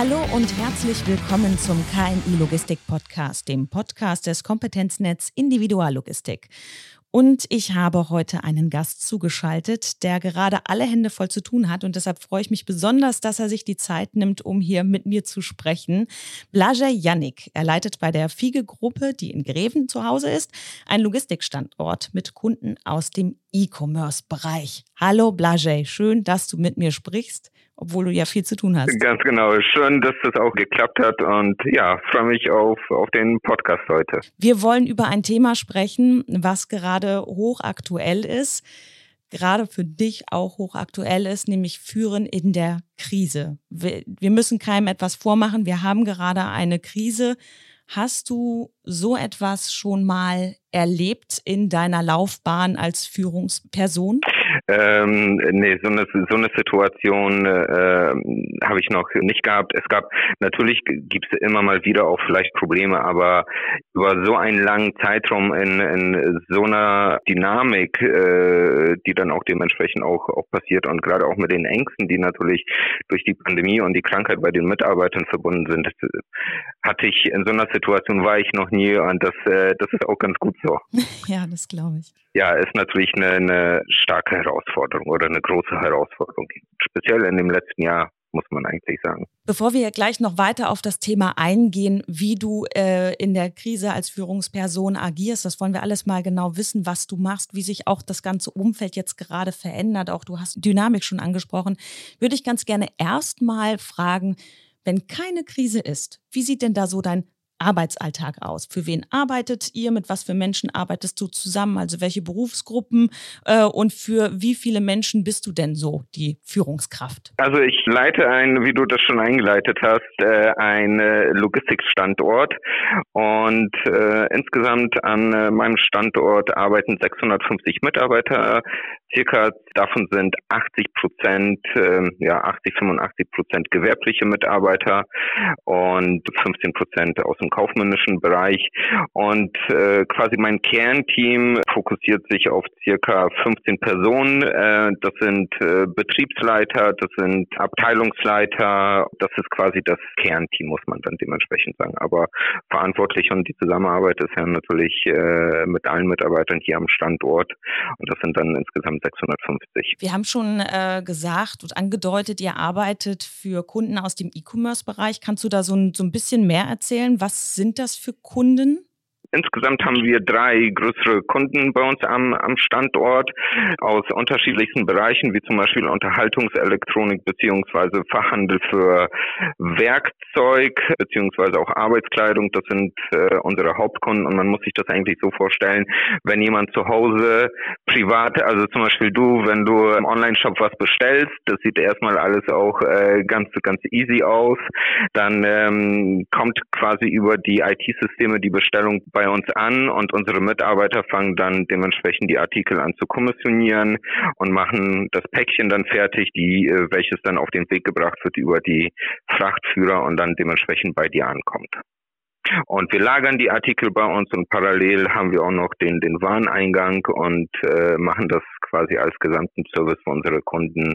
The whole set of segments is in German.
Hallo und herzlich willkommen zum KNI Logistik Podcast, dem Podcast des Kompetenznetz Individuallogistik. Und ich habe heute einen Gast zugeschaltet, der gerade alle Hände voll zu tun hat. Und deshalb freue ich mich besonders, dass er sich die Zeit nimmt, um hier mit mir zu sprechen. Blajay Yannick. Er leitet bei der Fiege-Gruppe, die in Greven zu Hause ist, einen Logistikstandort mit Kunden aus dem E-Commerce-Bereich. Hallo Blajay, schön, dass du mit mir sprichst obwohl du ja viel zu tun hast. Ganz genau. Schön, dass das auch geklappt hat und ja, freue mich auf, auf den Podcast heute. Wir wollen über ein Thema sprechen, was gerade hochaktuell ist, gerade für dich auch hochaktuell ist, nämlich Führen in der Krise. Wir, wir müssen keinem etwas vormachen. Wir haben gerade eine Krise. Hast du so etwas schon mal erlebt in deiner Laufbahn als Führungsperson? Ähm, nee, so eine, so eine Situation äh, habe ich noch nicht gehabt. Es gab, natürlich gibt es immer mal wieder auch vielleicht Probleme, aber über so einen langen Zeitraum in, in so einer Dynamik, äh, die dann auch dementsprechend auch, auch passiert und gerade auch mit den Ängsten, die natürlich durch die Pandemie und die Krankheit bei den Mitarbeitern verbunden sind, hatte ich in so einer Situation war ich noch nie und das, äh, das ist auch ganz gut so. Ja, das glaube ich. Ja, ist natürlich eine, eine starke Herausforderung oder eine große Herausforderung, speziell in dem letzten Jahr muss man eigentlich sagen. Bevor wir gleich noch weiter auf das Thema eingehen, wie du äh, in der Krise als Führungsperson agierst, das wollen wir alles mal genau wissen, was du machst, wie sich auch das ganze Umfeld jetzt gerade verändert. Auch du hast Dynamik schon angesprochen. Würde ich ganz gerne erstmal fragen, wenn keine Krise ist, wie sieht denn da so dein Arbeitsalltag aus? Für wen arbeitet ihr? Mit was für Menschen arbeitest du zusammen? Also welche Berufsgruppen äh, und für wie viele Menschen bist du denn so die Führungskraft? Also ich leite ein, wie du das schon eingeleitet hast, äh, ein Logistikstandort und äh, insgesamt an äh, meinem Standort arbeiten 650 Mitarbeiter. Circa davon sind 80 Prozent, äh, ja 80, 85 Prozent gewerbliche Mitarbeiter und 15 Prozent aus dem kaufmännischen Bereich. Und äh, quasi mein Kernteam fokussiert sich auf circa 15 Personen. Äh, das sind äh, Betriebsleiter, das sind Abteilungsleiter. Das ist quasi das Kernteam, muss man dann dementsprechend sagen. Aber verantwortlich und die Zusammenarbeit ist ja natürlich äh, mit allen Mitarbeitern hier am Standort. Und das sind dann insgesamt 650. Wir haben schon äh, gesagt und angedeutet, ihr arbeitet für Kunden aus dem E-Commerce-Bereich. Kannst du da so ein, so ein bisschen mehr erzählen? Was sind das für Kunden? Insgesamt haben wir drei größere Kunden bei uns am, am Standort aus unterschiedlichsten Bereichen, wie zum Beispiel Unterhaltungselektronik beziehungsweise Fachhandel für Werkzeug beziehungsweise auch Arbeitskleidung. Das sind äh, unsere Hauptkunden und man muss sich das eigentlich so vorstellen, wenn jemand zu Hause privat, also zum Beispiel du, wenn du im Online-Shop was bestellst, das sieht erstmal alles auch äh, ganz ganz easy aus, dann ähm, kommt quasi über die IT-Systeme die Bestellung bei uns an und unsere Mitarbeiter fangen dann dementsprechend die Artikel an zu kommissionieren und machen das Päckchen dann fertig, die, äh, welches dann auf den Weg gebracht wird über die Frachtführer und dann dementsprechend bei dir ankommt. Und wir lagern die Artikel bei uns und parallel haben wir auch noch den, den Wareneingang und äh, machen das quasi als gesamten Service für unsere Kunden,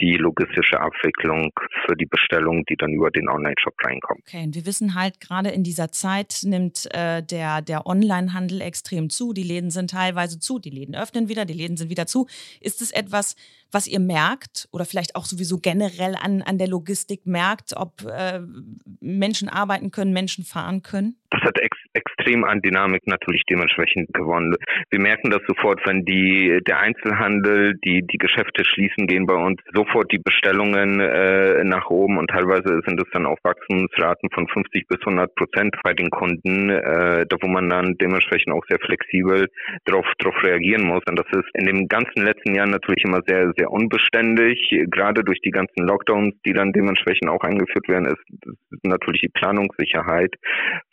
die logistische Abwicklung für die Bestellung, die dann über den Online-Shop reinkommen. Okay, und wir wissen halt, gerade in dieser Zeit nimmt äh, der, der Online-Handel extrem zu. Die Läden sind teilweise zu, die Läden öffnen wieder, die Läden sind wieder zu. Ist es etwas, was ihr merkt oder vielleicht auch sowieso generell an, an der Logistik merkt, ob äh, Menschen arbeiten können, Menschen fahren können? Das hat ex extrem an Dynamik natürlich dementsprechend gewonnen. Wir merken das sofort, wenn die der Einzelhandel, die die Geschäfte schließen, gehen bei uns sofort die Bestellungen äh, nach oben und teilweise sind es dann auch Wachstumsraten von 50 bis 100 Prozent bei den Kunden, äh, da wo man dann dementsprechend auch sehr flexibel darauf drauf reagieren muss. Und das ist in dem ganzen letzten Jahr natürlich immer sehr sehr unbeständig, gerade durch die ganzen Lockdowns, die dann dementsprechend auch eingeführt werden, ist natürlich die Planungssicherheit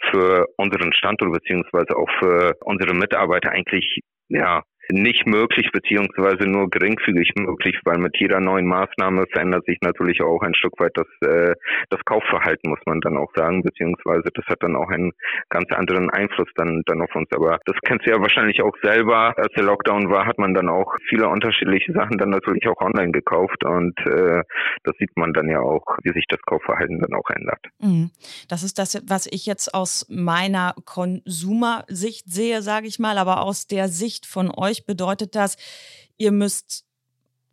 für unseren Standort beziehungsweise auch für unsere Mitarbeiter eigentlich ja nicht möglich beziehungsweise nur geringfügig möglich, weil mit jeder neuen Maßnahme verändert sich natürlich auch ein Stück weit das, äh, das Kaufverhalten, muss man dann auch sagen, beziehungsweise das hat dann auch einen ganz anderen Einfluss dann, dann auf uns. Aber das kennst du ja wahrscheinlich auch selber. Als der Lockdown war, hat man dann auch viele unterschiedliche Sachen dann natürlich auch online gekauft und äh, das sieht man dann ja auch, wie sich das Kaufverhalten dann auch ändert. Mhm. Das ist das, was ich jetzt aus meiner Konsumersicht sehe, sage ich mal, aber aus der Sicht von euch bedeutet das, ihr müsst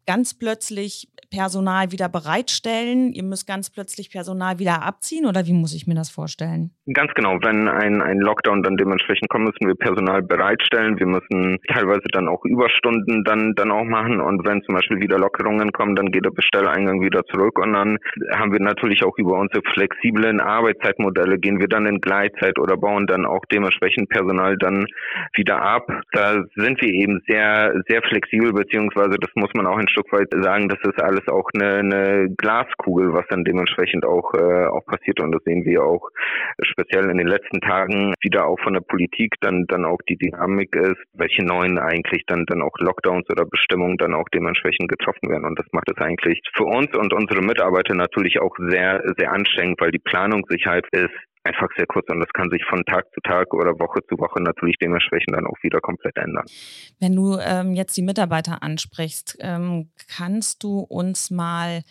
ganz plötzlich Personal wieder bereitstellen? Ihr müsst ganz plötzlich Personal wieder abziehen oder wie muss ich mir das vorstellen? Ganz genau. Wenn ein, ein Lockdown dann dementsprechend kommt, müssen wir Personal bereitstellen. Wir müssen teilweise dann auch Überstunden dann, dann auch machen. Und wenn zum Beispiel wieder Lockerungen kommen, dann geht der Bestelleingang wieder zurück. Und dann haben wir natürlich auch über unsere flexiblen Arbeitszeitmodelle gehen wir dann in Gleitzeit oder bauen dann auch dementsprechend Personal dann wieder ab. Da sind wir eben sehr, sehr flexibel, beziehungsweise das muss man auch ein Stück weit sagen, das ist alles auch eine, eine Glaskugel, was dann dementsprechend auch, äh, auch passiert. Und das sehen wir auch speziell in den letzten Tagen wieder auch von der Politik dann, dann auch die Dynamik ist, welche neuen eigentlich dann, dann auch Lockdowns oder Bestimmungen dann auch dementsprechend getroffen werden. Und das macht es eigentlich für uns und unsere Mitarbeiter natürlich auch sehr, sehr anstrengend, weil die Planungssicherheit ist einfach sehr kurz und das kann sich von Tag zu Tag oder Woche zu Woche natürlich dementsprechend dann auch wieder komplett ändern. Wenn du ähm, jetzt die Mitarbeiter ansprichst, ähm, kannst du uns mal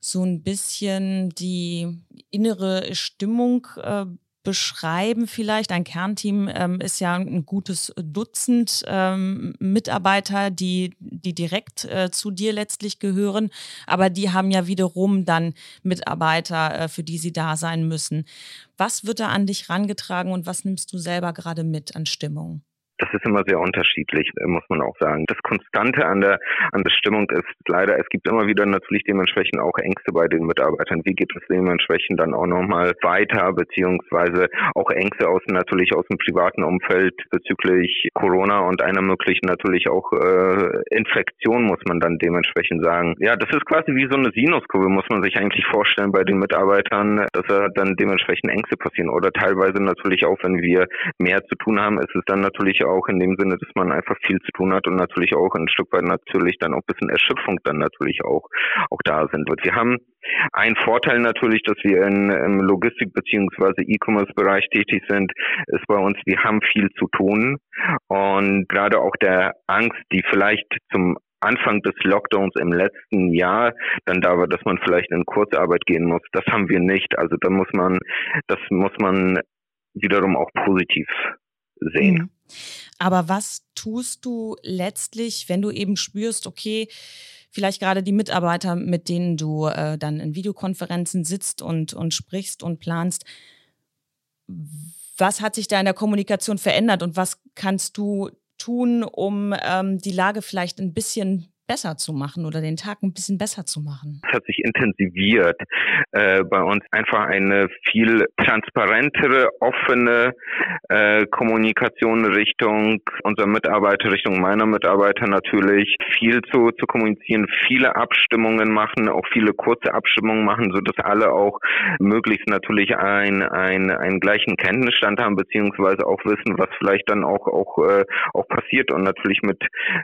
so ein bisschen die innere Stimmung äh, beschreiben vielleicht? Ein Kernteam ähm, ist ja ein gutes Dutzend ähm, Mitarbeiter, die, die direkt äh, zu dir letztlich gehören, aber die haben ja wiederum dann Mitarbeiter, äh, für die sie da sein müssen. Was wird da an dich rangetragen und was nimmst du selber gerade mit an Stimmung? Das ist immer sehr unterschiedlich, äh, muss man auch sagen. Das Konstante an der, an der Stimmung ist leider, es gibt immer wieder natürlich dementsprechend auch Ängste bei den Mitarbeitern. Wie geht es dementsprechend dann auch nochmal weiter, beziehungsweise auch Ängste aus, natürlich aus dem privaten Umfeld bezüglich Corona und einer möglichen natürlich auch äh, Infektion, muss man dann dementsprechend sagen. Ja, das ist quasi wie so eine Sinuskurve, muss man sich eigentlich vorstellen bei den Mitarbeitern, dass da dann dementsprechend Ängste passieren. Oder teilweise natürlich auch, wenn wir mehr zu tun haben, ist es dann natürlich auch in dem Sinne, dass man einfach viel zu tun hat und natürlich auch ein Stück weit natürlich dann auch ein bisschen Erschöpfung dann natürlich auch, auch da sind. Und wir haben einen Vorteil natürlich, dass wir in, im Logistik- beziehungsweise E-Commerce-Bereich tätig sind, ist bei uns, wir haben viel zu tun und gerade auch der Angst, die vielleicht zum Anfang des Lockdowns im letzten Jahr dann da war, dass man vielleicht in Kurzarbeit gehen muss. Das haben wir nicht. Also da muss man, das muss man wiederum auch positiv sehen. Mhm. Aber was tust du letztlich, wenn du eben spürst, okay, vielleicht gerade die Mitarbeiter, mit denen du äh, dann in Videokonferenzen sitzt und, und sprichst und planst, was hat sich da in der Kommunikation verändert und was kannst du tun, um ähm, die Lage vielleicht ein bisschen besser zu machen oder den Tag ein bisschen besser zu machen? Es hat sich intensiviert äh, bei uns einfach eine viel transparentere, offene äh, Kommunikation Richtung unserer Mitarbeiter, Richtung meiner Mitarbeiter natürlich, viel zu, zu kommunizieren, viele Abstimmungen machen, auch viele kurze Abstimmungen machen, so dass alle auch möglichst natürlich ein, ein, einen gleichen Kenntnisstand haben, beziehungsweise auch wissen, was vielleicht dann auch, auch, äh, auch passiert und natürlich mit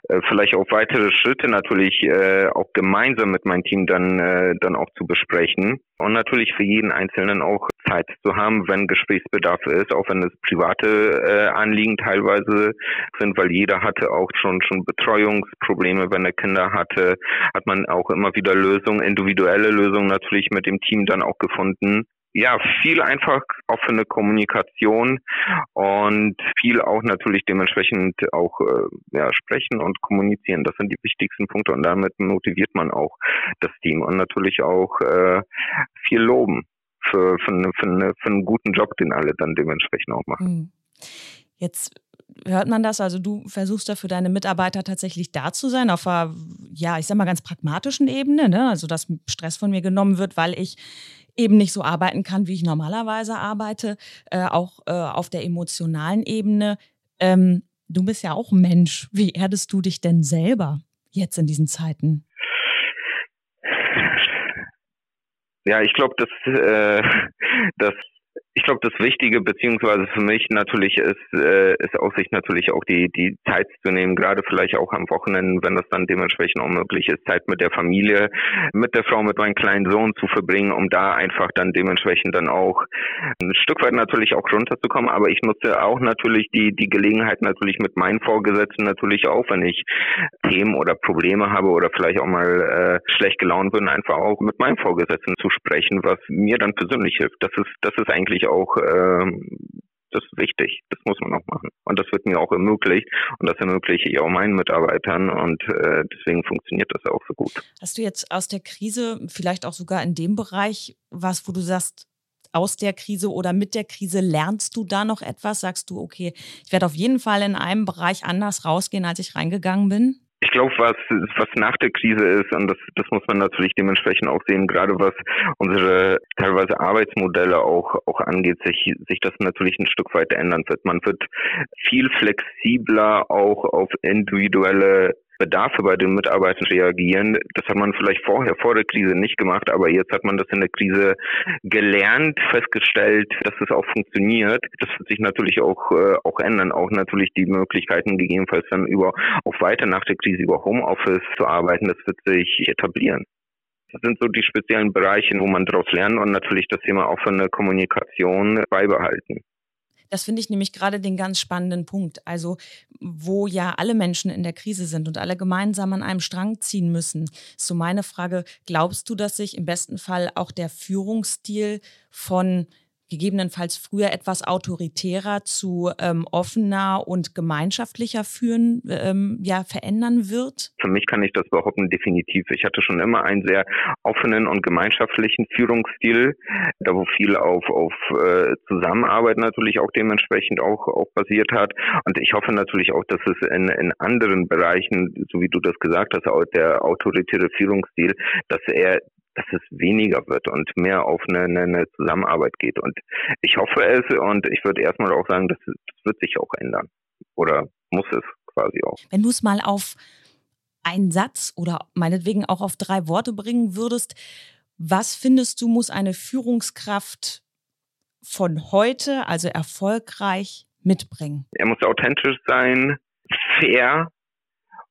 äh, vielleicht auch weitere Schritte natürlich äh, auch gemeinsam mit meinem Team dann, äh, dann auch zu besprechen. Und natürlich für jeden Einzelnen auch Zeit zu haben, wenn Gesprächsbedarf ist, auch wenn es private äh, Anliegen teilweise sind, weil jeder hatte auch schon schon Betreuungsprobleme, wenn er Kinder hatte, hat man auch immer wieder Lösungen, individuelle Lösungen natürlich mit dem Team dann auch gefunden ja, viel einfach offene Kommunikation und viel auch natürlich dementsprechend auch äh, ja, sprechen und kommunizieren. Das sind die wichtigsten Punkte und damit motiviert man auch das Team und natürlich auch äh, viel loben für, für, eine, für, eine, für einen guten Job, den alle dann dementsprechend auch machen. Hm. Jetzt hört man das? Also du versuchst da für deine Mitarbeiter tatsächlich da zu sein, auf einer, ja, ich sag mal, ganz pragmatischen Ebene, ne? Also dass Stress von mir genommen wird, weil ich eben nicht so arbeiten kann, wie ich normalerweise arbeite, äh, auch äh, auf der emotionalen Ebene. Ähm, du bist ja auch Mensch. Wie erdest du dich denn selber jetzt in diesen Zeiten? Ja, ich glaube, dass, äh, dass Ich glaube, das Wichtige beziehungsweise für mich natürlich ist, äh, ist aus sich natürlich auch die die Zeit zu nehmen, gerade vielleicht auch am Wochenende, wenn das dann dementsprechend auch möglich ist, Zeit mit der Familie, mit der Frau, mit meinem kleinen Sohn zu verbringen, um da einfach dann dementsprechend dann auch ein Stück weit natürlich auch runterzukommen. Aber ich nutze auch natürlich die die Gelegenheit natürlich mit meinen Vorgesetzten natürlich auch, wenn ich Themen oder Probleme habe oder vielleicht auch mal äh, schlecht gelaunt bin, einfach auch mit meinem Vorgesetzten zu sprechen, was mir dann persönlich hilft. Das ist das ist eigentlich auch äh, das ist wichtig. Das muss man auch machen. Und das wird mir auch ermöglicht. Und das ermögliche ich auch meinen Mitarbeitern. Und äh, deswegen funktioniert das auch so gut. Hast du jetzt aus der Krise, vielleicht auch sogar in dem Bereich, was, wo du sagst, aus der Krise oder mit der Krise lernst du da noch etwas? Sagst du, okay, ich werde auf jeden Fall in einem Bereich anders rausgehen, als ich reingegangen bin? Ich glaube, was, was nach der Krise ist, und das, das muss man natürlich dementsprechend auch sehen, gerade was unsere teilweise Arbeitsmodelle auch, auch angeht, sich, sich das natürlich ein Stück weit ändern wird. Man wird viel flexibler auch auf individuelle Bedarfe bei den Mitarbeitern reagieren. Das hat man vielleicht vorher, vor der Krise nicht gemacht, aber jetzt hat man das in der Krise gelernt, festgestellt, dass es auch funktioniert. Das wird sich natürlich auch, äh, auch ändern. Auch natürlich die Möglichkeiten gegebenenfalls dann über, auch weiter nach der Krise über Homeoffice zu arbeiten, das wird sich etablieren. Das sind so die speziellen Bereiche, wo man daraus lernen und natürlich das Thema eine Kommunikation beibehalten. Das finde ich nämlich gerade den ganz spannenden Punkt. Also, wo ja alle Menschen in der Krise sind und alle gemeinsam an einem Strang ziehen müssen. Ist so meine Frage, glaubst du, dass sich im besten Fall auch der Führungsstil von gegebenenfalls früher etwas autoritärer zu ähm, offener und gemeinschaftlicher führen, ähm, ja, verändern wird? Für mich kann ich das behaupten, definitiv. Ich hatte schon immer einen sehr offenen und gemeinschaftlichen Führungsstil, da wo viel auf, auf äh, Zusammenarbeit natürlich auch dementsprechend auch, auch basiert hat. Und ich hoffe natürlich auch, dass es in, in anderen Bereichen, so wie du das gesagt hast, der autoritäre Führungsstil, dass er dass es weniger wird und mehr auf eine, eine, eine Zusammenarbeit geht. Und ich hoffe es und ich würde erstmal auch sagen, das, das wird sich auch ändern. Oder muss es quasi auch. Wenn du es mal auf einen Satz oder meinetwegen auch auf drei Worte bringen würdest, was findest du, muss eine Führungskraft von heute, also erfolgreich, mitbringen? Er muss authentisch sein, fair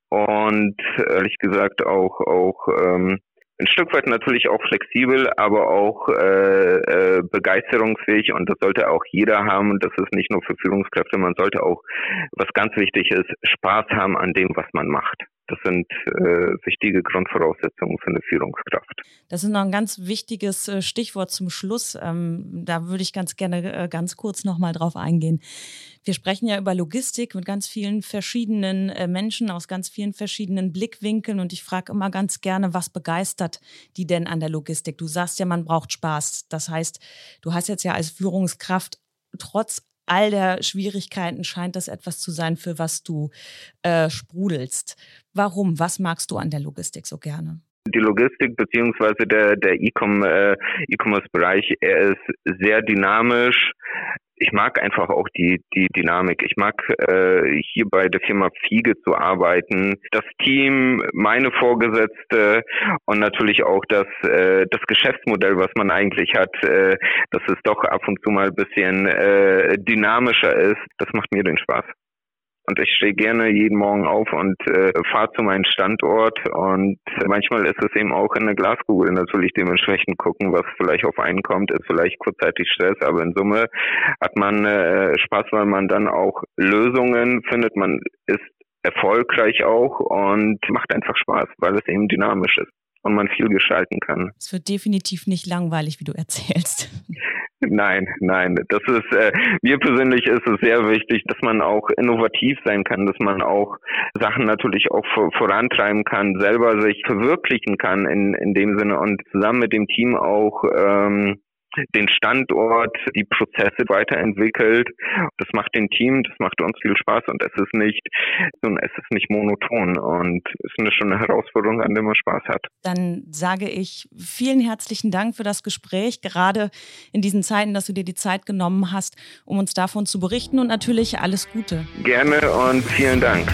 und ehrlich gesagt auch, auch ähm, ein Stück weit natürlich auch flexibel, aber auch äh, äh, begeisterungsfähig und das sollte auch jeder haben und das ist nicht nur für Führungskräfte, man sollte auch, was ganz wichtig ist, Spaß haben an dem, was man macht. Das sind äh, wichtige Grundvoraussetzungen für eine Führungskraft. Das ist noch ein ganz wichtiges äh, Stichwort zum Schluss. Ähm, da würde ich ganz gerne äh, ganz kurz nochmal drauf eingehen. Wir sprechen ja über Logistik mit ganz vielen verschiedenen äh, Menschen aus ganz vielen verschiedenen Blickwinkeln und ich frage immer ganz gerne, was begeistert die denn an der Logistik? Du sagst ja, man braucht Spaß. Das heißt, du hast jetzt ja als Führungskraft trotz all der Schwierigkeiten scheint das etwas zu sein, für was du äh, sprudelst. Warum? Was magst du an der Logistik so gerne? Die Logistik beziehungsweise der, der äh, E-Commerce-Bereich, er ist sehr dynamisch. Ich mag einfach auch die, die Dynamik. Ich mag äh, hier bei der Firma Fiege zu arbeiten. Das Team, meine Vorgesetzte und natürlich auch das, äh, das Geschäftsmodell, was man eigentlich hat, äh, dass es doch ab und zu mal ein bisschen äh, dynamischer ist. Das macht mir den Spaß. Und ich stehe gerne jeden Morgen auf und äh, fahre zu meinem Standort. Und manchmal ist es eben auch in der Glaskugel natürlich dementsprechend gucken, was vielleicht auf einen kommt, ist vielleicht kurzzeitig Stress, aber in Summe hat man äh, Spaß, weil man dann auch Lösungen findet. Man ist erfolgreich auch und macht einfach Spaß, weil es eben dynamisch ist und man viel gestalten kann. Es wird definitiv nicht langweilig, wie du erzählst. Nein, nein. Das ist äh, mir persönlich ist es sehr wichtig, dass man auch innovativ sein kann, dass man auch Sachen natürlich auch vor, vorantreiben kann, selber sich verwirklichen kann in in dem Sinne und zusammen mit dem Team auch ähm, den Standort, die Prozesse weiterentwickelt. Das macht dem Team, das macht uns viel Spaß und es ist nicht, es ist nicht monoton und es ist eine schöne Herausforderung, an der man Spaß hat. Dann sage ich vielen herzlichen Dank für das Gespräch, gerade in diesen Zeiten, dass du dir die Zeit genommen hast, um uns davon zu berichten und natürlich alles Gute. Gerne und vielen Dank.